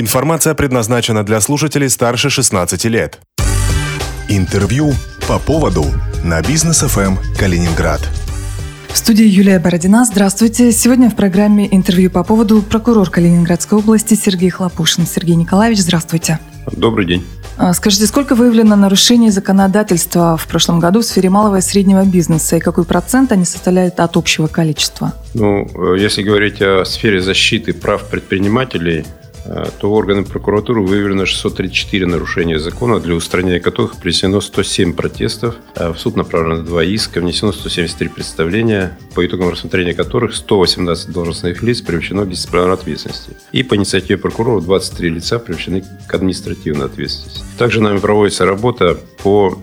Информация предназначена для слушателей старше 16 лет. Интервью по поводу на бизнес ФМ Калининград. В студии Юлия Бородина. Здравствуйте. Сегодня в программе интервью по поводу прокурор Калининградской области Сергей Хлопушин. Сергей Николаевич, здравствуйте. Добрый день. А, скажите, сколько выявлено нарушений законодательства в прошлом году в сфере малого и среднего бизнеса и какой процент они составляют от общего количества? Ну, э, если говорить о сфере защиты прав предпринимателей, то органы прокуратуры выявлено 634 нарушения закона, для устранения которых принесено 107 протестов. Э, в суд направлено 2 иска, внесено 173 представления, по итогам рассмотрения которых 118 должностных лиц привлечено к дисциплинарной ответственности. И по инициативе прокурора 23 лица привлечены к административной ответственности. Также нами проводится работа по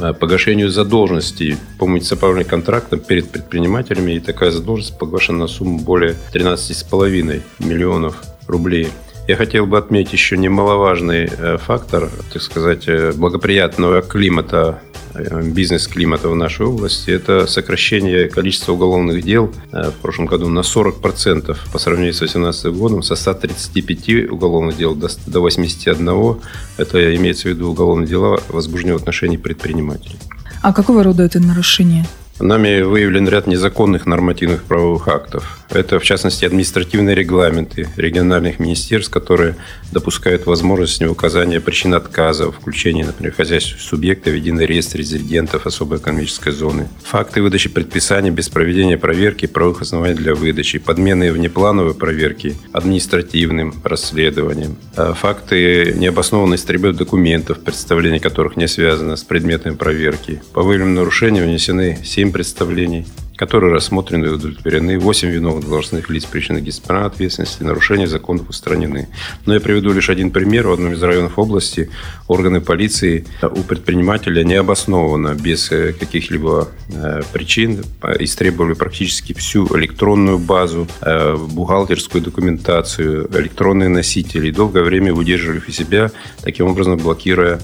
э, погашению задолженностей по муниципальным контрактам перед предпринимателями. И такая задолженность погашена на сумму более 13,5 миллионов рублей. Я хотел бы отметить еще немаловажный э, фактор, так сказать, э, благоприятного климата э, бизнес-климата в нашей области, это сокращение количества уголовных дел в прошлом году на 40% по сравнению с 2018 годом, со 135 уголовных дел до 81. Это имеется в виду уголовные дела, возбужденные в отношении предпринимателей. А какого рода это нарушение? Нами выявлен ряд незаконных нормативных правовых актов. Это, в частности, административные регламенты региональных министерств, которые допускают возможность указания причин отказа, включения, например, хозяйственных субъекта в единый реестр резидентов особой экономической зоны. Факты выдачи предписаний без проведения проверки правовых оснований для выдачи, подмены внеплановой проверки административным расследованием. А факты необоснованной стрельбы документов, представление которых не связано с предметами проверки. По выявленным нарушениям внесены 7 7 представлений, которые рассмотрены и удовлетворены. 8 виновных должностных лиц причины дисциплинарной ответственности, нарушения законов устранены. Но я приведу лишь один пример. В одном из районов области органы полиции у предпринимателя необоснованно, без э, каких-либо э, причин, истребовали практически всю электронную базу, э, бухгалтерскую документацию, электронные носители. Долгое время удерживали в себя, таким образом блокируя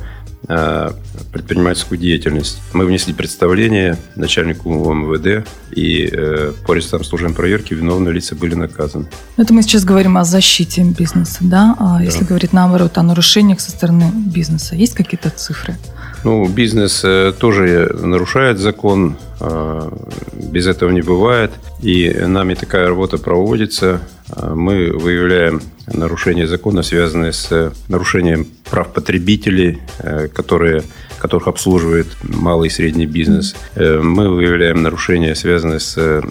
предпринимательскую деятельность. Мы внесли представление начальнику МВД, и э, по результатам служебной проверки виновные лица были наказаны. Это мы сейчас говорим о защите бизнеса, да? А да. если говорить наоборот о нарушениях со стороны бизнеса, есть какие-то цифры? Ну, бизнес э, тоже нарушает закон, без этого не бывает. И нами такая работа проводится. Мы выявляем нарушения закона, связанные с нарушением прав потребителей, э, которые, которых обслуживает малый и средний бизнес. Э, мы выявляем нарушения, связанные с э,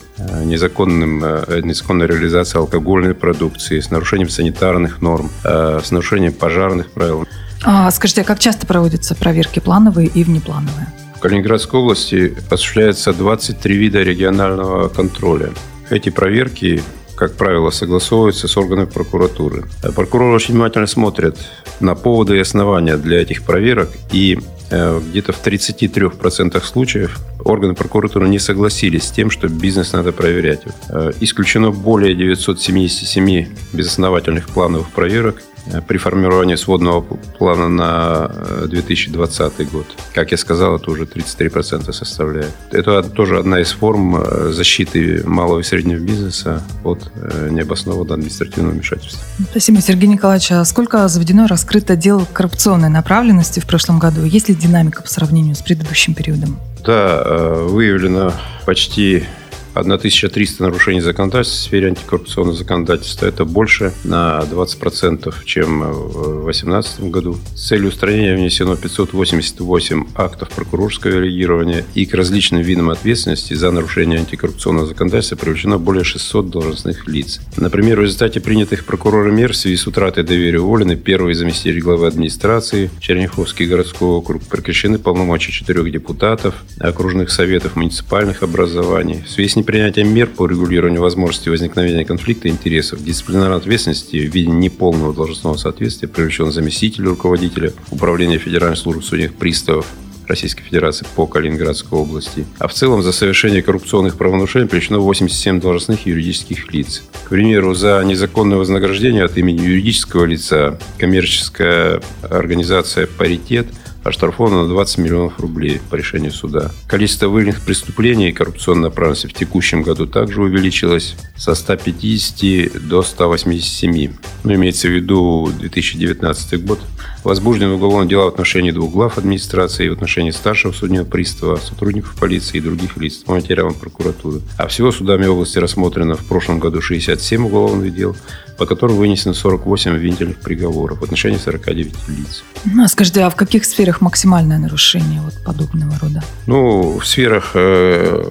незаконным, незаконной реализацией алкогольной продукции, с нарушением санитарных норм, с нарушением пожарных правил. А, скажите, а как часто проводятся проверки плановые и внеплановые? В Калининградской области осуществляется 23 вида регионального контроля. Эти проверки как правило, согласовываются с органами прокуратуры. Прокуроры очень внимательно смотрят на поводы и основания для этих проверок, и э, где-то в 33% случаев органы прокуратуры не согласились с тем, что бизнес надо проверять. Э, исключено более 977 безосновательных плановых проверок Э, при формировании сводного плана на 2020 э, год. Как я сказал, это уже 33% составляет. Это тоже одна из форм э, защиты малого и среднего бизнеса от необоснованного административного вмешательства. Спасибо, Сергей Николаевич. А сколько заведено раскрыто дел коррупционной направленности в прошлом году? Есть ли динамика по сравнению с предыдущим периодом? Да, выявлено почти 1300 нарушений законодательства в сфере антикоррупционного законодательства. Это больше на 20%, чем в 2018 году. С целью устранения внесено 588 актов прокурорского реагирования и к различным видам ответственности за нарушение антикоррупционного законодательства привлечено более 600 должностных лиц. Например, в результате принятых прокурором мер в связи с утратой доверия уволены первый заместитель главы администрации, Черняховский городской округ, прекращены полномочия четырех депутатов, окружных советов муниципальных образований. В связи с непринятием мер по регулированию возможности возникновения конфликта интересов, дисциплинарной ответственности в виде неполного должностного соответствия привлечен заместитель руководителя Управления Федеральной службы судебных приставов Российской Федерации по Калининградской области. А в целом за совершение коррупционных правонарушений привлечено 87 должностных юридических лиц. К примеру, за незаконное вознаграждение от имени юридического лица коммерческая организация «Паритет» оштрафовано на 20 миллионов рублей по решению суда. Количество выявленных преступлений и коррупционной направленности в текущем году также увеличилось со 150 до 187. Ну, имеется в виду 2019 год. Возбуждены уголовные дела в отношении двух глав администрации, в отношении старшего судебного пристава, сотрудников полиции и других лиц по материалам прокуратуры. А всего судами области рассмотрено в прошлом году 67 уголовных дел, по которым вынесено 48 обвинительных приговоров в отношении 49 лиц. Ну, а скажите, а в каких сферах максимальное нарушение вот подобного рода? Ну, в сферах э,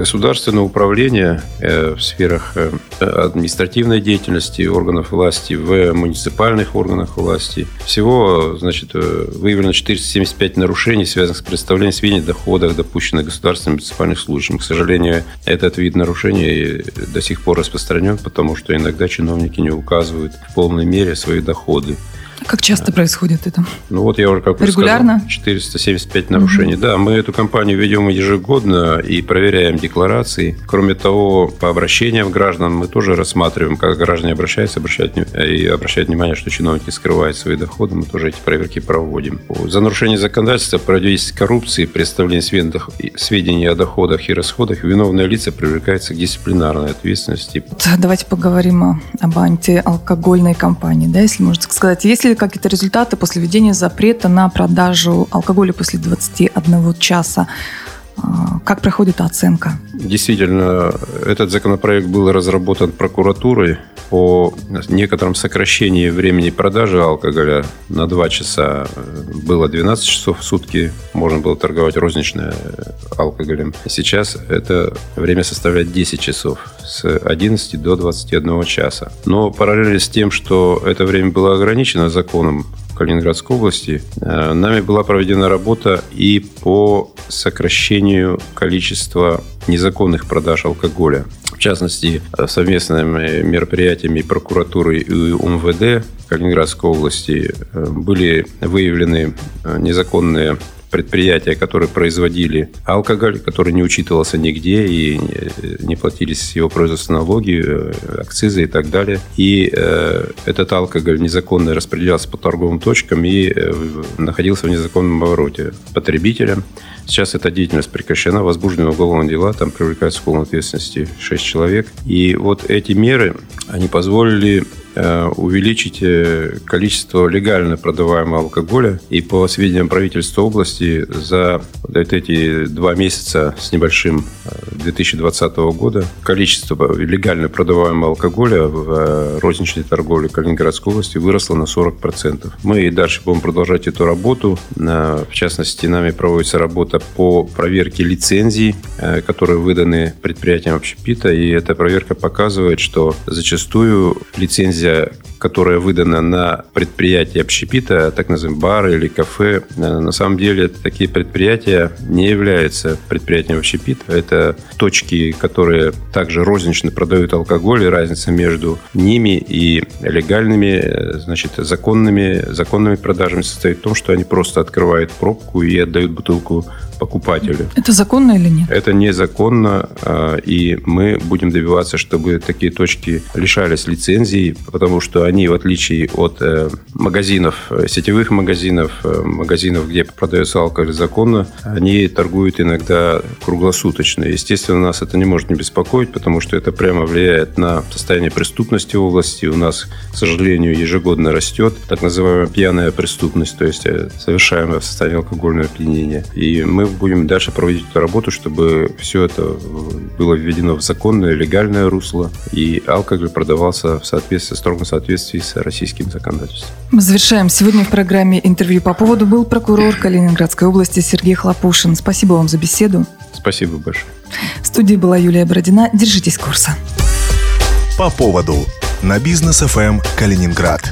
государственного управления э, в сферах э, административной деятельности органов власти, в муниципальных органах власти. Всего, значит, э, выявлено 475 нарушений, связанных с представлением сведений о доходах, допущенных государственным муниципальных служащим. К сожалению, этот вид нарушений до сих пор распространен, потому что иногда чиновники не указывают в полной мере свои доходы. Как часто происходит это? Ну вот я уже как Регулярно? сказал, 475 нарушений. Угу. Да, мы эту кампанию ведем ежегодно и проверяем декларации. Кроме того, по обращениям граждан мы тоже рассматриваем, как граждане обращаются, обращают, и обращают внимание, что чиновники скрывают свои доходы. Мы тоже эти проверки проводим. За нарушение законодательства, противодействие коррупции, представление сведений о доходах и расходах, виновные лица привлекаются к дисциплинарной ответственности. Давайте поговорим об антиалкогольной кампании, да, если можно сказать. Если ли какие-то результаты после введения запрета на продажу алкоголя после 21 часа? А, как проходит оценка? Действительно, этот законопроект был разработан прокуратурой по некотором сокращении времени продажи алкоголя на 2 часа. Было 12 часов в сутки, можно было торговать розничным алкоголем. Сейчас это время составляет 10 часов с 11 до 21 часа. Но параллельно с тем, что это время было ограничено законом Калининградской области, э, нами была проведена работа и по сокращению количества незаконных продаж алкоголя. Частности, совместными мероприятиями прокуратуры и УМВД Калининградской области э, были выявлены э, незаконные предприятия, которые производили алкоголь, который не учитывался нигде и не платились его производства налоги, э, акцизы и так далее. И э, этот алкоголь незаконно распределялся по торговым точкам и э, находился в незаконном обороте потребителям. Сейчас эта деятельность прекращена, возбуждены уголовные дела, там привлекаются к уголовной ответственности 6 человек. И вот эти меры, они позволили увеличить э, количество легально продаваемого алкоголя. И по сведениям правительства области за вот эти два месяца с небольшим 2020 э, года количество легально продаваемого алкоголя в розничной торговле Калининградской области выросло на 40%. Мы и дальше будем продолжать эту работу. В частности, нами проводится работа по проверке лицензий, которые выданы предприятиям общепита. И эта проверка показывает, что зачастую лицензии лицензия, которая выдана на предприятие общепита, так называемые бары или кафе, э, на самом деле такие предприятия не являются предприятием общепита. Это точки, которые также рознично продают алкоголь, и разница между ними и легальными, э, значит, законными, законными продажами состоит в том, что они просто открывают пробку и отдают бутылку покупателю. Это законно или нет? Это незаконно, а, и мы будем добиваться, чтобы такие точки лишались лицензий, потому что они, в отличие от э, магазинов, э, сетевых магазинов, э, магазинов, где продается алкоголь законно, они торгуют иногда круглосуточно. Естественно, нас это не может не беспокоить, потому что это прямо влияет на состояние преступности в области. У нас, к сожалению, ежегодно растет так называемая пьяная преступность, то есть совершаемая в состоянии алкогольного опьянения. И мы будем дальше проводить эту работу, чтобы все это было введено в законное, легальное русло, и алкоголь продавался в соответствии, в строгом соответствии с российским законодательством. Мы завершаем. Сегодня в программе интервью по поводу был прокурор Калининградской области Сергей Хлопушин. Спасибо вам за беседу. Спасибо большое. В студии была Юлия Бородина. Держитесь курса. По поводу на бизнес ФМ Калининград.